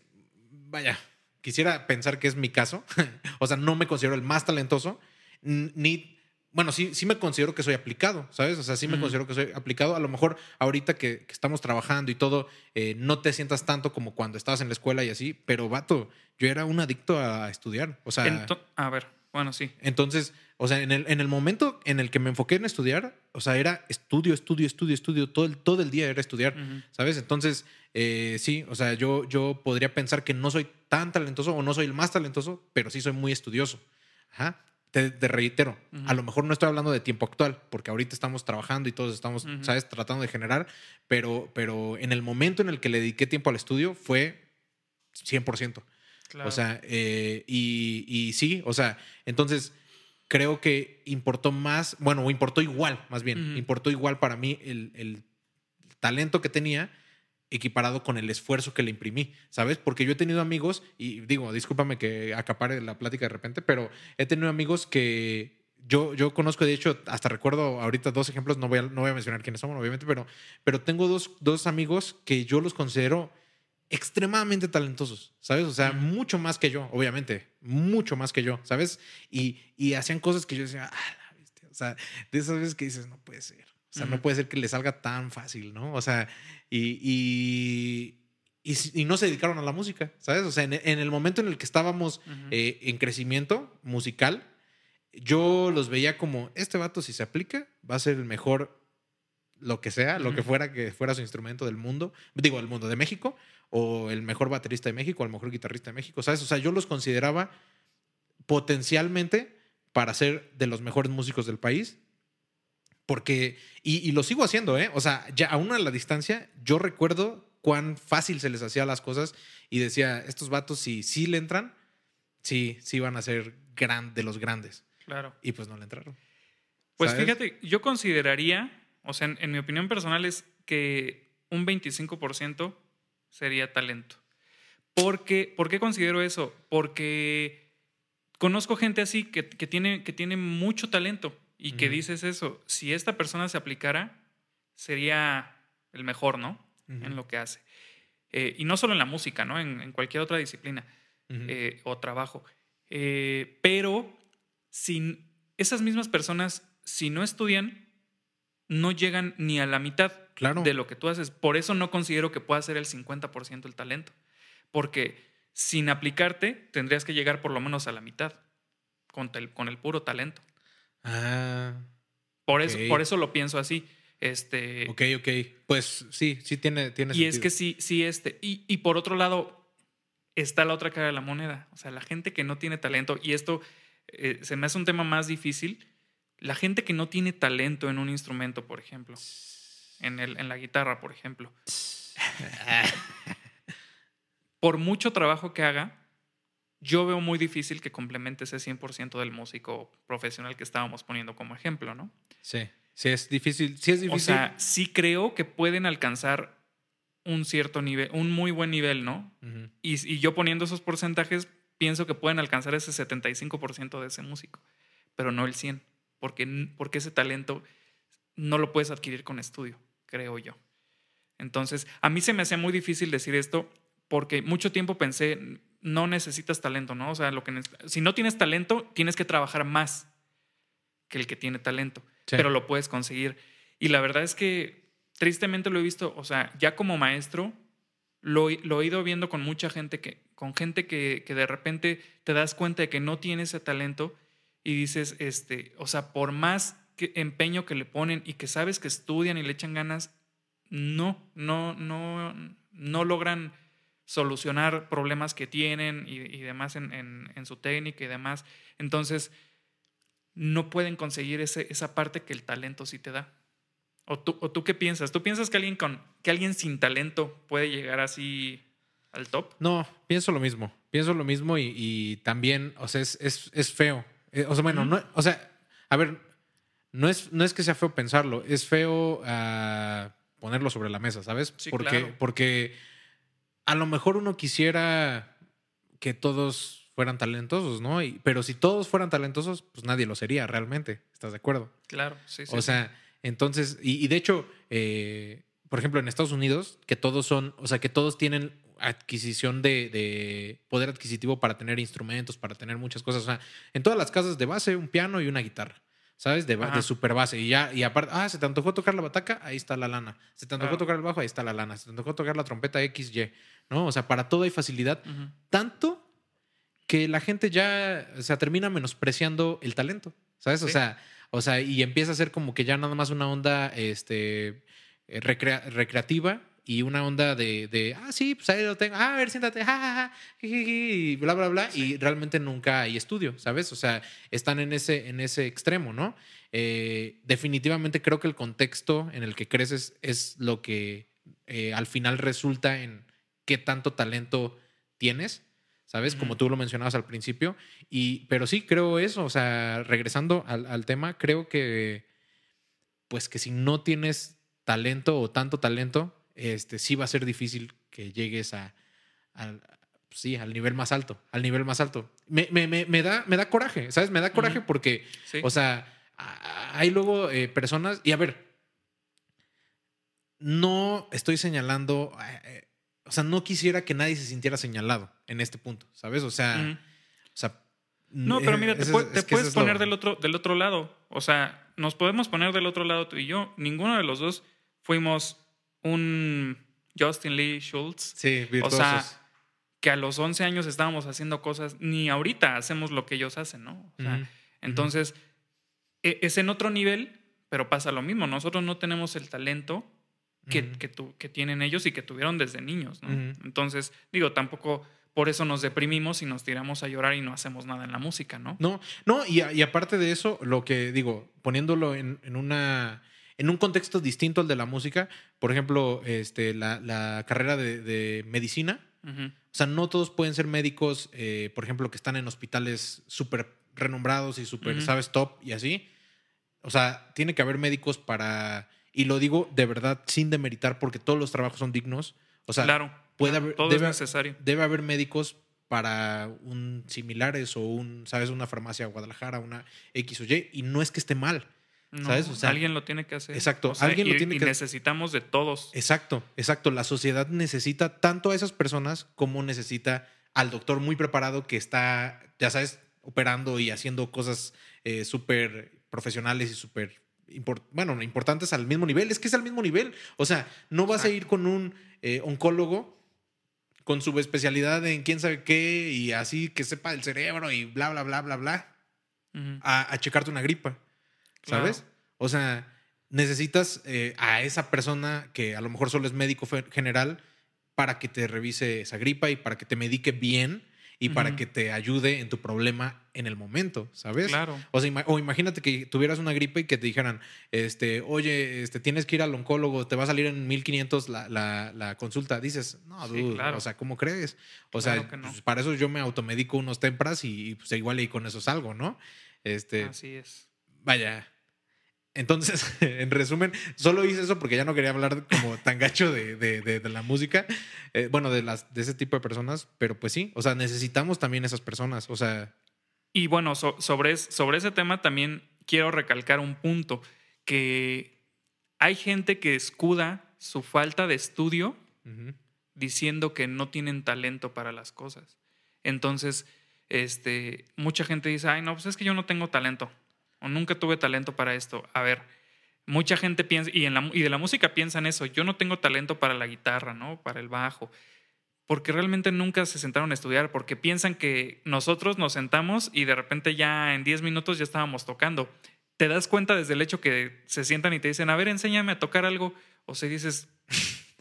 vaya, quisiera pensar que es mi caso, o sea, no me considero el más talentoso, ni... Bueno, sí, sí me considero que soy aplicado, ¿sabes? O sea, sí me considero que soy aplicado. A lo mejor ahorita que, que estamos trabajando y todo, eh, no te sientas tanto como cuando estabas en la escuela y así, pero vato, yo era un adicto a estudiar. O sea, Ento- a ver, bueno, sí. entonces, o sea, en el, en el momento en el que me enfoqué en estudiar, o sea, era estudio, estudio, estudio, estudio, todo el, todo el día era estudiar. ¿sabes? Entonces, eh, sí, o sea, yo, yo podría pensar que no soy tan talentoso o no soy el más talentoso, pero sí soy muy estudioso. Ajá. Te, te reitero, a lo mejor no estoy hablando de tiempo actual, porque ahorita estamos trabajando y todos estamos. ¿sabes?, tratando de generar, pero, pero en el momento en el que le dediqué tiempo al estudio fue 100%. Claro. O sea, eh, y, y sí, o sea, entonces creo que importó más, bueno, importó igual, más bien, importó igual para mí el, el talento que tenía equiparado con el esfuerzo que le imprimí, ¿sabes? Porque yo he tenido amigos, y digo, discúlpame que acapare la plática de repente, pero he tenido amigos que yo, yo conozco, de hecho, hasta recuerdo ahorita dos ejemplos, no voy a, no voy a mencionar quiénes son, obviamente, pero, pero tengo dos, dos amigos que yo los considero extremadamente talentosos, ¿sabes? O sea, mucho más que yo, obviamente, mucho más que yo, ¿sabes? Y, y hacían cosas que yo decía, ah, la bestia", o sea, de esas veces que dices, no puede ser, o sea, no puede ser que le salga tan fácil, ¿no? O sea, y, y, y, no se dedicaron a la música, ¿sabes? O sea, en, en el momento en el que estábamos eh, en crecimiento musical, yo los veía como, este vato si se aplica, va a ser el mejor, lo que sea, lo que fuera que fuera su instrumento del mundo, digo, del mundo de México, o el mejor baterista de México, o el mejor guitarrista de México, ¿sabes? O sea, yo los consideraba potencialmente para ser de los mejores músicos del país, Porque, y, y lo sigo haciendo, ¿eh? O sea, ya aún a la distancia, yo recuerdo cuán fácil se les hacía las cosas y decía, estos vatos, si sí le entran, sí, sí van a ser gran, de los grandes. Claro. Y pues no le entraron. Pues ¿sabes? fíjate, yo consideraría, o sea, en, en mi opinión personal es que un 25% sería talento. Porque, ¿Por qué considero eso? Porque conozco gente así que, que tiene, que tiene mucho talento y que dices eso, si esta persona se aplicara, sería el mejor, ¿no? En lo que hace. Eh, y no solo en la música, ¿no? En, en cualquier otra disciplina eh, o trabajo. Eh, pero sin esas mismas personas, si no estudian, no llegan ni a la mitad claro. de lo que tú haces. Por eso no considero que pueda ser el 50% el talento. Porque sin aplicarte, tendrías que llegar por lo menos a la mitad con, tel- con el puro talento. Ah, Por, eso, por eso lo pienso así. Este, ok, ok. Pues sí, sí tiene, tiene y es sentido. que sí, sí, este. Y, y por otro lado, está la otra cara de la moneda. O sea, la gente que no tiene talento, y esto eh, se me hace un tema más difícil. La gente que no tiene talento en un instrumento, por ejemplo, en, el, en la guitarra, por ejemplo, por mucho trabajo que haga, yo veo muy difícil que complemente ese 100% del músico profesional que estábamos poniendo como ejemplo, ¿no? Sí, sí es difícil. Sí es difícil. O sea, sí creo que pueden alcanzar un cierto nivel, un muy buen nivel, ¿no? Y, y yo poniendo esos porcentajes, pienso que pueden alcanzar ese 75% de ese músico, pero no el 100%, porque, porque ese talento no lo puedes adquirir con estudio, creo yo. Entonces, a mí se me hacía muy difícil decir esto porque mucho tiempo pensé, no necesitas talento, ¿no? O sea, lo que si no tienes talento, tienes que trabajar más que el que tiene talento, Sí. pero lo puedes conseguir. Y la verdad es que tristemente lo he visto, o sea, ya como maestro, lo, he- lo he ido viendo con mucha gente que, con gente que, que de repente te das cuenta de que no tiene ese talento y dices, este, o sea, por más que empeño que le ponen y que sabes que estudian y le echan ganas, no, no, no, no logran solucionar problemas que tienen y, y demás en, en- en su técnica y demás. Entonces, no pueden conseguir ese, esa parte que el talento sí te da. ¿O tú, ¿O tú qué piensas? ¿Tú piensas que alguien, con, que alguien sin talento puede llegar así al top? No, pienso lo mismo. Pienso lo mismo y, y también, o sea, es, es, es feo. Eh, o sea, bueno, no, o sea, a ver, no es, no es que sea feo pensarlo, es feo ah, ponerlo sobre la mesa, ¿sabes? Sí, porque, claro. porque a lo mejor uno quisiera que todos fueran talentosos, ¿no? Y- pero si todos fueran talentosos, pues nadie lo sería realmente. ¿Estás de acuerdo? Claro, sí, sí. O sea, entonces, y, y de hecho, eh, por ejemplo, en Estados Unidos, que todos son, o sea, que todos tienen adquisición de, de poder adquisitivo para tener instrumentos, para tener muchas cosas. O sea, en todas las casas de base, un piano y una guitarra. ¿Sabes? De, ba- Ajá. de super base. Y ya, y aparte, ah, se te antojó tocar la bataca, ahí está la lana. Se te antojó Claro. tocar el bajo, ahí está la lana. Se te antojó tocar la trompeta XY. ¿No? O sea, para todo hay facilidad. Tanto que la gente ya o sea, termina menospreciando el talento, ¿sabes? O sea, o sea, y empieza a ser como que ya nada más una onda este, eh, recrea- recreativa y una onda de, de, ah, sí, pues ahí lo tengo, ah, a ver, siéntate, ja, ja, ja, y bla, bla, bla, y realmente nunca hay estudio, ¿sabes? O sea, están en ese, en ese extremo, ¿no? Eh, definitivamente creo que el contexto en el que creces es lo que eh, al final resulta en qué tanto talento tienes, ¿sabes? Como tú lo mencionabas al principio. Y, pero sí, creo eso, o sea, regresando al, al tema, creo que, pues que si no tienes talento o tanto talento, este, sí va a ser difícil que llegues a, al- sí, al nivel más alto, al nivel más alto. Me, me- me- me da, me da coraje, ¿sabes? Me da coraje porque, Sí. o sea, a- hay luego eh, personas, y a ver, no estoy señalando, eh, o sea, no quisiera que nadie se sintiera señalado en este punto, ¿sabes? O sea, o sea No, pero mira, te, es que puedes lo- poner del, otro, del otro lado. O sea, nos podemos poner del otro lado tú y yo. Ninguno de los dos fuimos un Justin Lee Schultz, Sí, O virtuosos. sea, que a los 11 años estábamos haciendo cosas, ni ahorita hacemos lo que ellos hacen, ¿no? O sea. Entonces, e- es en otro nivel, pero pasa lo mismo. Nosotros no tenemos el talento que, que, tu- que tienen ellos y que tuvieron desde niños, ¿no? Entonces, digo, tampoco por eso nos deprimimos y nos tiramos a llorar y no hacemos nada en la música, ¿no? No, no, y, y aparte de eso, lo que digo, poniéndolo en, en, una en un contexto distinto al de la música, por ejemplo, este, la, la carrera de, de medicina, uh -huh. o sea, no todos pueden ser médicos, eh, por ejemplo, que están en hospitales súper renombrados y súper, uh -huh. ¿sabes? Top y así. O sea, tiene que haber médicos para, y lo digo de verdad sin demeritar porque todos los trabajos son dignos. O sea, claro, puede haber, todo debe, es necesario. Debe haber médicos para un similares o un, ¿sabes? Una farmacia Guadalajara, una X o Y, y no es que esté mal. No, ¿Sabes? O sea, alguien lo tiene que hacer. Exacto, o sea, alguien y, lo tiene y que necesitamos de todos. Exacto, exacto. La sociedad necesita tanto a esas personas como necesita al doctor muy preparado que está, ya sabes, operando y haciendo cosas eh, súper profesionales y súper import bueno, importantes al mismo nivel. Es que es al mismo nivel. O sea, no vas exacto. a ir con un eh, oncólogo con su especialidad en quién sabe qué y así que sepa el cerebro y bla, bla, bla, bla, bla, uh -huh. a, a checarte una gripa. ¿Sabes? Claro. O sea, necesitas eh, a esa persona que a lo mejor solo es médico general para que te revise esa gripa y para que te medique bien y uh -huh. para que te ayude en tu problema en el momento, ¿sabes? Claro. O sea, o imagínate que tuvieras una gripa y que te dijeran, este, oye, este, tienes que ir al oncólogo, te va a salir en 1500 la, la, la consulta. Dices, no, sí, dude, claro. o sea, ¿cómo crees? O claro sea, no. pues, para eso yo me automedico unos tempras y, y pues igual y con eso salgo, ¿no? Este, Así es. Vaya, entonces, en resumen, solo hice eso porque ya no quería hablar como tan gacho de, de, de, de la música, eh, bueno, de, las, de ese tipo de personas, pero pues sí, o sea, necesitamos también esas personas, o sea... Y bueno, so, sobre, sobre ese tema también quiero recalcar un punto, que hay gente que escuda su falta de estudio uh -huh. diciendo que no tienen talento para las cosas. Entonces, este, mucha gente dice, ay, no, pues es que yo no tengo talento o nunca tuve talento para esto. A ver, mucha gente piensa, y, en la, y de la música piensan eso, yo no tengo talento para la guitarra, ¿no? Para el bajo, porque realmente nunca se sentaron a estudiar, porque piensan que nosotros nos sentamos y de repente ya en 10 minutos ya estábamos tocando. Te das cuenta desde el hecho que se sientan y te dicen, a ver, enséñame a tocar algo, o si dices...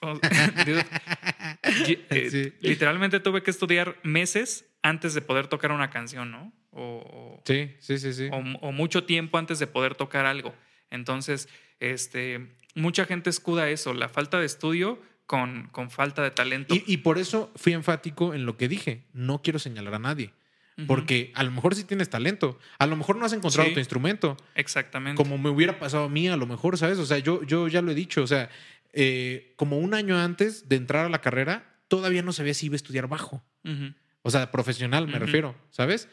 eh. Literalmente tuve que estudiar meses antes de poder tocar una canción, ¿no? O, sí, sí, sí, sí. O, o, mucho tiempo antes de poder tocar algo. Entonces, este, mucha gente escuda eso, la falta de estudio con, con falta de talento. Y, y, por eso fui enfático en lo que dije. No quiero señalar a nadie. Uh -huh. Porque a lo mejor sí tienes talento. A lo mejor no has encontrado sí, tu instrumento. Exactamente. Como me hubiera pasado a mí, a lo mejor, ¿sabes? O sea, yo, yo ya lo he dicho. O sea, eh, como un año antes de entrar a la carrera, todavía no sabía si iba a estudiar bajo. Uh -huh. O sea, profesional me uh -huh. refiero, ¿sabes?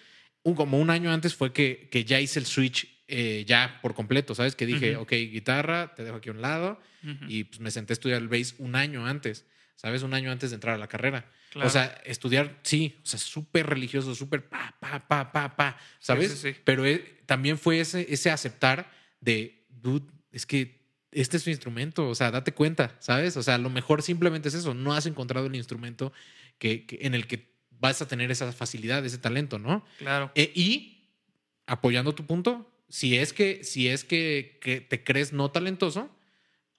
Un, como un año antes fue que, que ya hice el switch eh, ya por completo, ¿sabes? Que dije, uh -huh. ok, guitarra, te dejo aquí a un lado. Uh -huh. Y pues me senté a estudiar el bass un año antes, ¿sabes? Un año antes de entrar a la carrera. Claro. O sea, estudiar, sí, o sea, súper religioso, súper pa, pa, pa, pa, pa, ¿sabes? Sí, sí, sí. Pero eh, también fue ese, ese aceptar de, dude, es que este es tu instrumento, o sea, date cuenta, ¿sabes? O sea, a lo mejor simplemente es eso, no has encontrado el instrumento que, que en el que vas a tener esa facilidad, ese talento, ¿no? Claro. Eh, y apoyando tu punto, si es que, si es que, que, te crees no talentoso,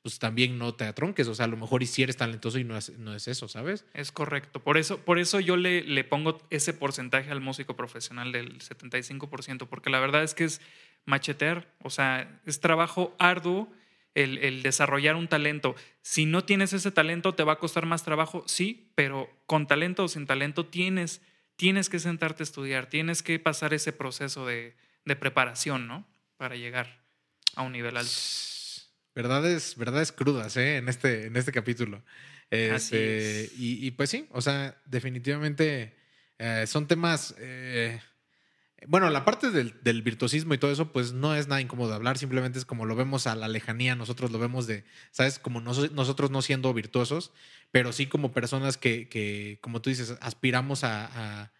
pues también no te atronques. O sea, a lo mejor y si eres talentoso y no es, no es eso, ¿sabes? Es correcto. Por eso, por eso yo le, le pongo ese porcentaje al músico profesional del 75%, porque la verdad es que es machetear, o sea, es trabajo arduo. El, el, desarrollar un talento. Si no tienes ese talento, te va a costar más trabajo, sí, pero con talento o sin talento tienes, tienes que sentarte a estudiar, tienes que pasar ese proceso de, de preparación, ¿no? Para llegar a un nivel alto. Verdades, verdades crudas, ¿eh? En este, en este capítulo. Este, es. y, y, pues sí, o sea, definitivamente eh, son temas. Eh, bueno, la parte del, virtuosismo y todo eso, pues no es nada incómodo de hablar, simplemente es como lo vemos a la lejanía, nosotros lo vemos de, ¿sabes? Como nos, nosotros no siendo virtuosos, pero sí como personas que, como tú dices, aspiramos a,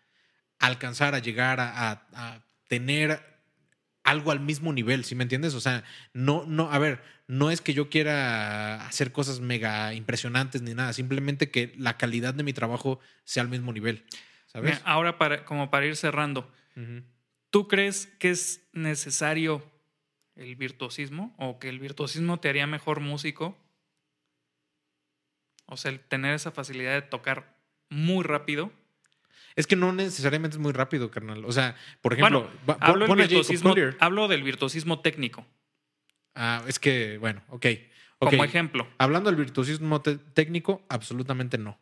alcanzar, a llegar a, tener algo al mismo nivel, ¿sí me entiendes? O sea, no, no, a ver, no es que yo quiera hacer cosas mega impresionantes ni nada, simplemente que la calidad de mi trabajo sea al mismo nivel, ¿sabes? Ahora, como para ir cerrando, uh -huh. ¿Tú crees que es necesario el virtuosismo o que el virtuosismo te haría mejor músico? O sea, el tener esa facilidad de tocar muy rápido. Es que no necesariamente es muy rápido, carnal. O sea, por ejemplo, bueno, hablo, hablo, del virtuosismo técnico. Ah, es que, bueno, ok. Como ejemplo. Hablando del virtuosismo técnico, absolutamente no.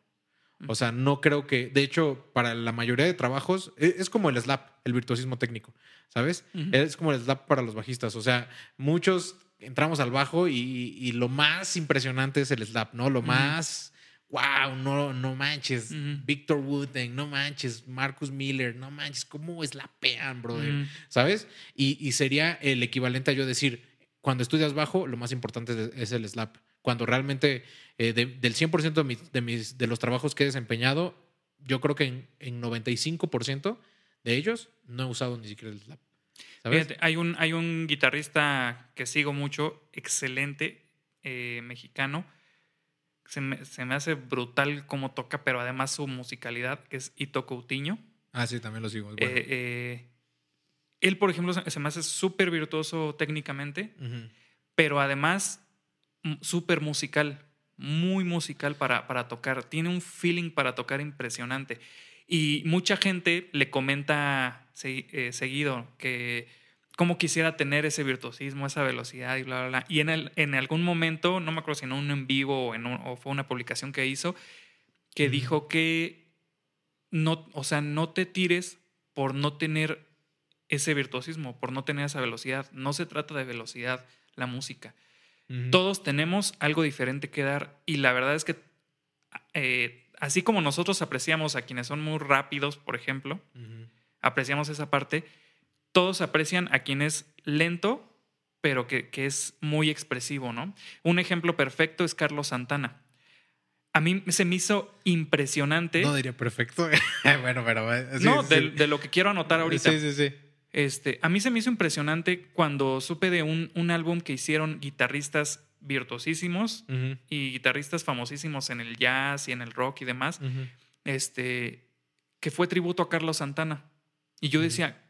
O sea, no creo que, de hecho, para la mayoría de trabajos e, es, como el slap, el virtuosismo técnico, ¿sabes? Es como el slap para los bajistas. O sea, muchos entramos al bajo y, lo más impresionante es el slap, ¿no? Lo más, wow, no, no manches, Victor Wooten, no manches, Marcus Miller, no manches, ¿cómo slapean, brother? ¿Sabes? Y, y sería el equivalente a yo decir, cuando estudias bajo, lo más importante es el slap. Cuando realmente eh, del 100% de, mis, de, mis, de los trabajos que he desempeñado, yo creo que en, en 95% de ellos no he usado ni siquiera el slap. Fíjate, hay un, hay un guitarrista que sigo mucho, excelente, eh, mexicano. Se me, se me, hace brutal cómo toca, pero además su musicalidad, que es Ito Coutinho. Ah, sí, también lo sigo. Eh, él, por ejemplo, se me hace súper virtuoso técnicamente, pero además súper musical, muy musical para, para tocar. Tiene un feeling para tocar impresionante. Y mucha gente le comenta eh, seguido que cómo quisiera tener ese virtuosismo, esa velocidad y bla, bla, bla. Y en, el, en algún momento, no me acuerdo si en un en vivo o, en o fue una publicación que hizo, que dijo que no, o sea, no te tires por no tener ese virtuosismo, por no tener esa velocidad. No se trata de velocidad la música. Todos tenemos algo diferente que dar y la verdad es que eh, así como nosotros apreciamos a quienes son muy rápidos, por ejemplo, apreciamos esa parte, todos aprecian a quien es lento, pero que, es muy expresivo, ¿no? Un ejemplo perfecto es Carlos Santana. A mí se me hizo impresionante. No diría perfecto. bueno, pero. Eh, no, De, de, lo que quiero anotar ahorita. Sí, sí, sí. Este, a mí se me hizo impresionante cuando supe de un, un álbum que hicieron guitarristas virtuosísimos y guitarristas famosísimos en el jazz y en el rock y demás, este, que fue tributo a Carlos Santana. Y yo decía,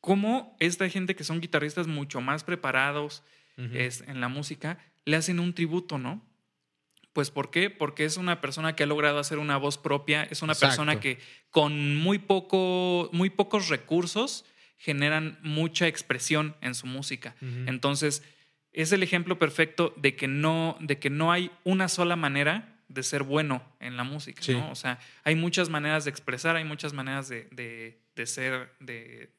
¿cómo esta gente que son guitarristas mucho más preparados en la música le hacen un tributo, no? Pues ¿por qué? Porque es una persona que ha logrado hacer una voz propia, es una persona que con muy, poco, muy pocos recursos generan mucha expresión en su música. Entonces, es el ejemplo perfecto de que, no, de que no hay una sola manera de ser bueno en la música, ¿no? O sea, hay muchas maneras de expresar, hay muchas maneras de, de, ser, de,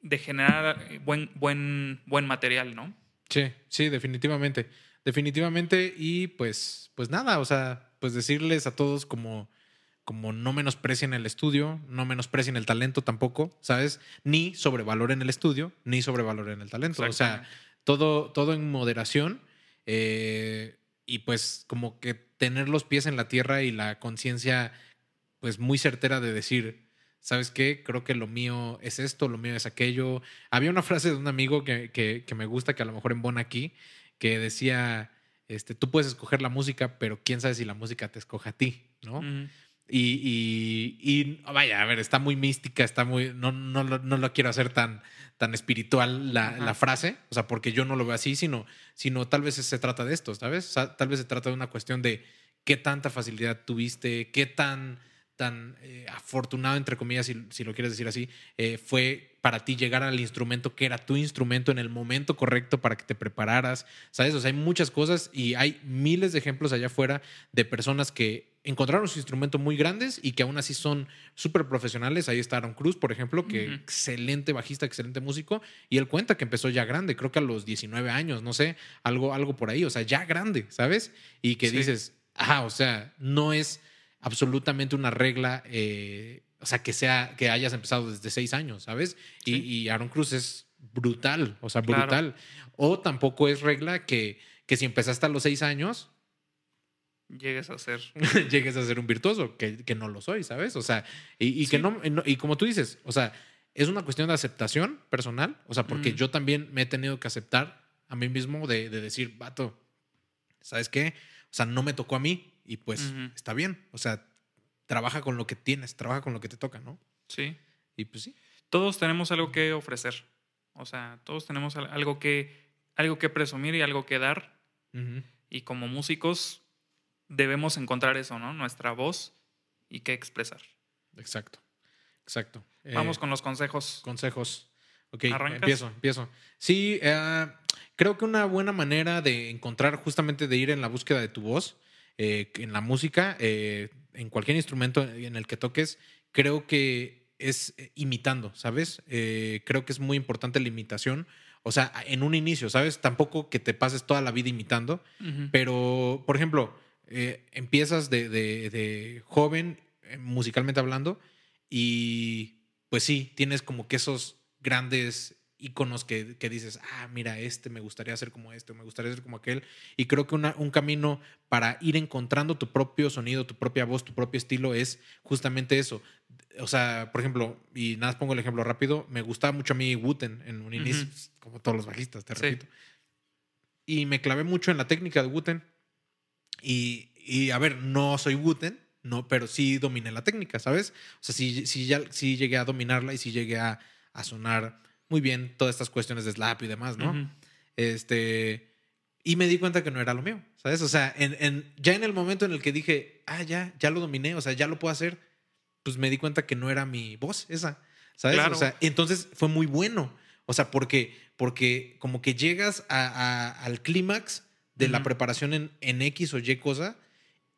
de generar buen, buen, buen material, ¿no? Sí, sí, definitivamente. Definitivamente. Y pues, pues nada, o sea, pues decirles a todos como como no menosprecien el estudio, no menosprecien el talento tampoco, ¿sabes? Ni sobrevaloren el estudio, ni sobrevaloren el talento. O sea, todo, todo en moderación eh, y pues como que tener los pies en la tierra y la conciencia pues muy certera de decir, ¿sabes qué? Creo que lo mío es esto, lo mío es aquello. Había una frase de un amigo que, que, me gusta, que a lo mejor embona aquí, que decía, este, tú puedes escoger la música, pero quién sabe si la música te escoge a ti, ¿no? Y, y, vaya, a ver, está muy mística, está muy. No, no, no lo quiero hacer tan, tan espiritual la, la, frase, o sea, porque yo no lo veo así, sino, sino tal vez se trata de esto, ¿sabes? tal vez se trata de una cuestión de qué tanta facilidad tuviste, qué tan, tan eh, afortunado, entre comillas, si, si, lo quieres decir así, eh, fue para ti llegar al instrumento que era tu instrumento en el momento correcto para que te prepararas, ¿sabes? O sea, hay muchas cosas y hay miles de ejemplos allá afuera de personas que encontraron su instrumento muy grandes y que aún así son súper profesionales. Ahí está Aaron Cruz, por ejemplo, que excelente bajista, excelente músico. Y él cuenta que empezó ya grande, creo que a los 19 años, no sé, algo, algo por ahí, o sea, ya grande, ¿sabes? Y que dices, ah, o sea, no es absolutamente una regla, eh, o sea, que, sea, que hayas empezado desde seis años, ¿sabes? Y, Aaron Cruz es brutal, o sea, brutal. O tampoco es regla que, que si empezaste a los seis años, llegues a ser. llegues a ser un virtuoso, que, que, no lo soy, ¿sabes? O sea, y, que no, y como tú dices, o sea, es una cuestión de aceptación personal, o sea, porque yo también me he tenido que aceptar a mí mismo de, de, decir, vato, ¿sabes qué? O sea, no me tocó a mí y pues está bien, o sea, trabaja con lo que tienes, trabaja con lo que te toca, ¿no? Sí. Y pues sí. Todos tenemos algo que ofrecer, o sea, todos tenemos algo que, algo que presumir y algo que dar. Y como músicos, debemos encontrar eso, ¿no? Nuestra voz y qué expresar. Exacto. Exacto. Vamos Eh, con los consejos. consejos. Ok, ¿Arrancas? empiezo, empiezo. Sí, eh, creo que una buena manera de encontrar, justamente de ir en la búsqueda de tu voz, eh, en la música, en cualquier instrumento en el que toques, creo que es imitando, ¿sabes? Creo que es muy importante la imitación. O sea, en un inicio, ¿sabes? Tampoco que te pases toda la vida imitando, pero, por ejemplo, eh, empiezas de, de- de joven, eh, musicalmente hablando, y pues sí, tienes como que esos grandes íconos que, que dices, ah, mira, este me gustaría ser como este, o me gustaría ser como aquel. Y creo que una- un camino para ir encontrando tu propio sonido, tu propia voz, tu propio estilo es justamente eso. O sea, por ejemplo, y nada pongo el ejemplo rápido, me gustaba mucho a mí Wooten en un inicio, pues, como todos los bajistas, te Sí. repito. Y me clavé mucho en la técnica de Wooten. Y, y, a ver, no soy Wooten, no, pero sí dominé la técnica, ¿sabes? O sea, sí, sí, ya, sí llegué a dominarla y sí llegué a, a sonar muy bien todas estas cuestiones de slap y demás, ¿no? Este. Y me di cuenta que no era lo mío, ¿sabes? O sea, en, en- ya en el momento en el que dije, ah, ya, ya lo dominé, o sea, ya lo puedo hacer, pues me di cuenta que no era mi voz esa, ¿sabes? Claro. O sea, entonces fue muy bueno. O sea, porque, porque como que llegas a- a- al clímax de la preparación en, en X o Y cosa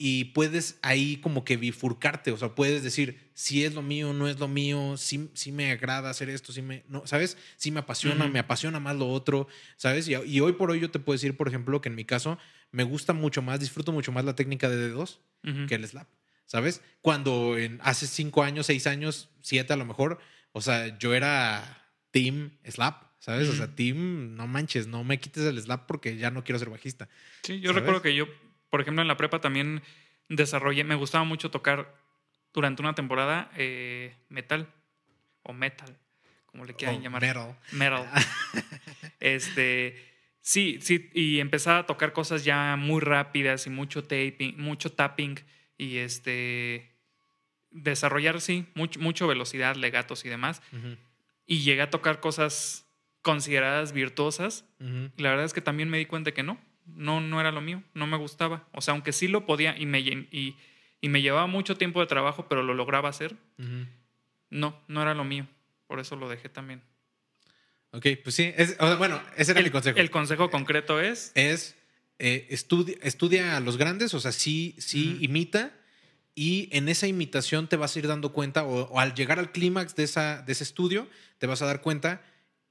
y puedes ahí como que bifurcarte, o sea, puedes decir si es lo mío, no es lo mío, si, si me agrada hacer esto, si me, no, ¿sabes? Si me apasiona, Ujú. me apasiona más lo otro, ¿sabes? Y, y hoy por hoy yo te puedo decir, por ejemplo, que en mi caso me gusta mucho más, disfruto mucho más la técnica de dedos Ujú. que el slap, ¿sabes? Cuando en, hace cinco años, seis años, siete a lo mejor, o sea, yo era team slap, ¿sabes? O sea, team, no manches, no me quites el slap porque ya no quiero ser bajista. Sí, yo ¿sabes? recuerdo que yo, por ejemplo, en la prepa también desarrollé, me gustaba mucho tocar durante una temporada eh, metal o metal, como le quieran llamar. metal. Metal. este, sí, sí, y empezaba a tocar cosas ya muy rápidas y mucho taping, mucho tapping y este desarrollar sí, mucho, mucho velocidad, legatos y demás. Y llegué a tocar cosas consideradas virtuosas y la verdad es que también me di cuenta que no, no, no era lo mío, no me gustaba. O sea, aunque sí lo podía y me, y, y me llevaba mucho tiempo de trabajo, pero lo lograba hacer, no, no era lo mío. Por eso lo dejé también. Ok, pues sí. es- o sea, bueno, ese era el, mi consejo. El consejo concreto es, es eh, estudia, estudia a los grandes, o sea, sí, sí imita y en esa imitación te vas a ir dando cuenta o, o al llegar al clímax de, esa, de ese estudio te vas a dar cuenta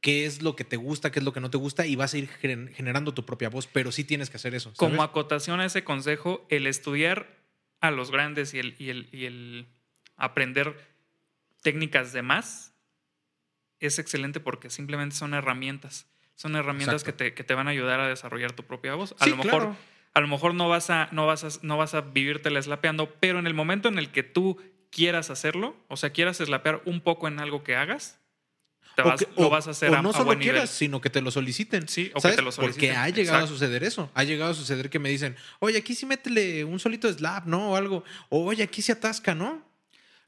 qué es lo que te gusta, qué es lo que no te gusta y vas a ir gen- generando tu propia voz, pero sí tienes que hacer eso. ¿sabes? como acotación a ese consejo, el estudiar a los grandes y el, y el, y el aprender técnicas de más es excelente porque simplemente son herramientas. Son herramientas que te, que te van a ayudar a desarrollar tu propia voz. A Sí, lo mejor, claro. a lo mejor no vas a, no vas a, no vas a vivirte slapeando, pero en el momento en el que tú quieras hacerlo, o sea, quieras slapear un poco en algo que hagas, te O vas- que- lo o- vas a hacer o a, no a solo buen quieras, nivel. sino que te lo soliciten. Sí, o que te lo Porque soliciten. ha llegado Exacto. a suceder eso. Ha llegado a suceder que me dicen, oye, aquí sí métele un solito de slap, ¿no? O algo. O, oye, aquí se atasca, ¿no?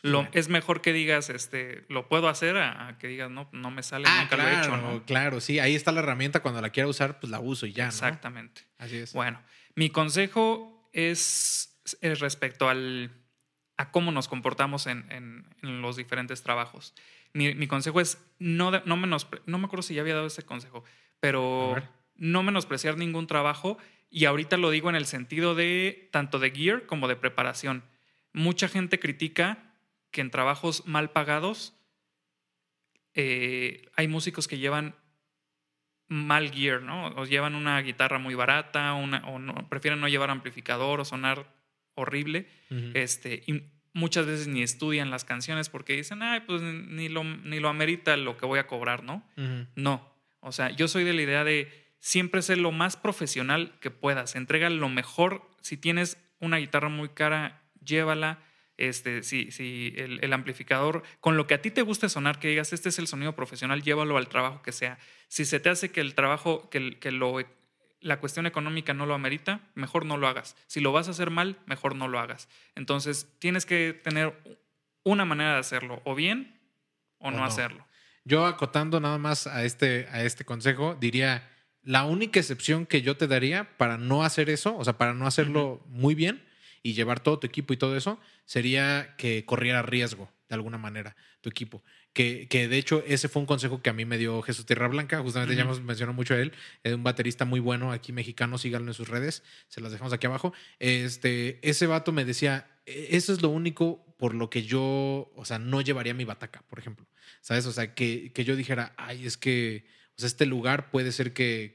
Lo. Es mejor que digas, este, lo puedo hacer, a, a que digas, no, no me sale, Ah, nunca claro, lo he hecho, ¿no? claro, sí. Ahí está la herramienta. Cuando la quiera usar, pues la uso y ya, ¿no? Exactamente. Así es. Bueno, mi consejo es, es respecto al, a cómo nos comportamos en, en- en los diferentes trabajos. Mi, mi consejo es no, no, menospre- no me acuerdo si ya había dado ese consejo, pero no menospreciar ningún trabajo y ahorita lo digo en el sentido de tanto de gear como de preparación. Mucha gente critica que en trabajos mal pagados eh, hay músicos que llevan mal gear, ¿no? O llevan una guitarra muy barata, una, o no, prefieren no llevar amplificador o sonar horrible. Este, y muchas veces ni estudian las canciones porque dicen, ay, pues ni lo, ni lo amerita lo que voy a cobrar, ¿no? No. O sea, yo soy de la idea de siempre ser lo más profesional que puedas. Entrega lo mejor. Si tienes una guitarra muy cara, llévala. Este, si, si el, el amplificador, con lo que a ti te guste sonar, que digas, este es el sonido profesional, llévalo al trabajo que sea. Si se te hace que el trabajo, que, que lo, la cuestión económica no lo amerita, mejor no lo hagas. Si lo vas a hacer mal, mejor no lo hagas. Entonces, tienes que tener una manera de hacerlo, o bien o, O no, no. hacerlo. Yo acotando nada más a este, a este consejo, diría, la única excepción que yo te daría para no hacer eso, o sea, para no hacerlo muy bien, y llevar todo tu equipo y todo eso, sería que corriera riesgo de alguna manera tu equipo. Que, que de hecho ese fue un consejo que a mí me dio Jesús Tierra Blanca, justamente ya hemos mencionado mucho a él, es un baterista muy bueno aquí mexicano, síganlo en sus redes, se las dejamos aquí abajo. Este, ese vato me decía, "E- eso es lo único por lo que yo, o sea, no llevaría mi bataca, por ejemplo. ¿Sabes? O sea, que, que yo dijera, ay, es que, o sea, este lugar puede ser que,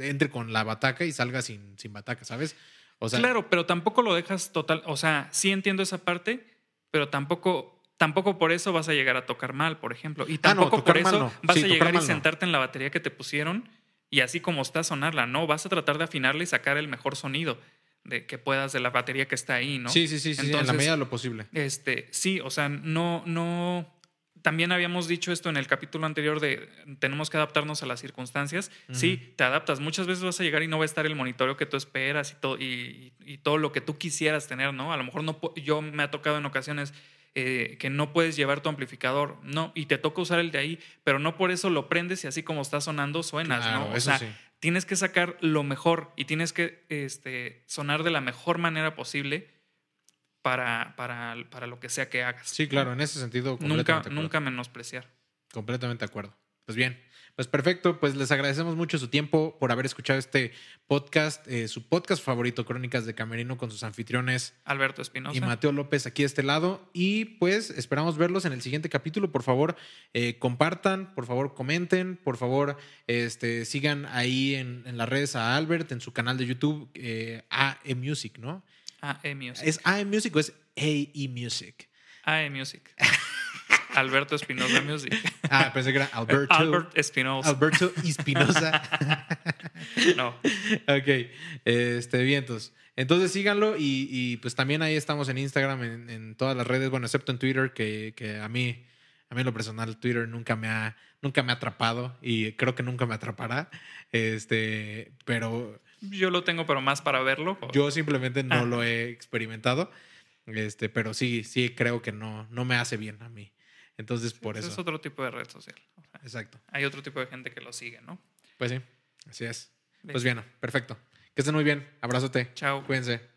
entre con la bataca y salga sin, sin bataca, ¿sabes? O sea, claro, pero tampoco lo dejas total. O sea, sí entiendo esa parte, pero tampoco, tampoco por eso vas a llegar a tocar mal, por ejemplo. Y Ah, no, tampoco por eso no. vas Sí, a llegar y no. sentarte en la batería que te pusieron y así como está sonarla. No, vas a tratar de afinarla y sacar el mejor sonido de que puedas de la batería que está ahí, ¿no? Sí, sí, sí, sí, en la medida de lo posible. Este, sí, o sea, no, no. También habíamos dicho esto en el capítulo anterior de tenemos que adaptarnos a las circunstancias. Sí, te adaptas. Muchas veces vas a llegar y no va a estar el monitoreo que tú esperas y todo, y, y todo lo que tú quisieras tener, ¿no? A lo mejor no yo me ha tocado en ocasiones eh, que no puedes llevar tu amplificador, no, y te toca usar el de ahí, pero no por eso lo prendes y así como está sonando suenas, Claro, ¿no? O sea, sí. tienes que sacar lo mejor y tienes que este, sonar de la mejor manera posible para, para, para lo que sea que hagas. Sí, claro, en ese sentido. Nunca, nunca menospreciar. Completamente de acuerdo. Pues bien, pues perfecto. Pues les agradecemos mucho su tiempo por haber escuchado este podcast, eh, su podcast favorito, Crónicas de Camerino, con sus anfitriones Alberto Espinosa. y Mateo López aquí de este lado. Y pues esperamos verlos en el siguiente capítulo. Por favor, eh, compartan, por favor, comenten, por favor, este, sigan ahí en, en las redes a Albert, en su canal de YouTube, eh, AE Music, ¿no? AE Music. ¿Es AE Music o es AE Music? AE Music. Alberto Espinosa Music. Ah, pensé que era Alberto. Albert Espinosa. Alberto Espinosa. No. ok, este, vientos. Entonces síganlo y, y, pues también ahí estamos en Instagram, en, en todas las redes, bueno, excepto en Twitter, que, que a mí, a mí en lo personal, Twitter nunca me ha, nunca me ha atrapado y creo que nunca me atrapará. Este, pero Yo lo tengo, pero más para verlo. yo simplemente no Ah. lo he experimentado. Este, pero sí, sí creo que no, no me hace bien a mí. Entonces, por eso. Es otro tipo de red social. O sea, Exacto. hay otro tipo de gente que lo sigue, ¿no? Pues sí, así es. Pues bien, perfecto. Que estén muy bien. Abrazote. Chao. Cuídense.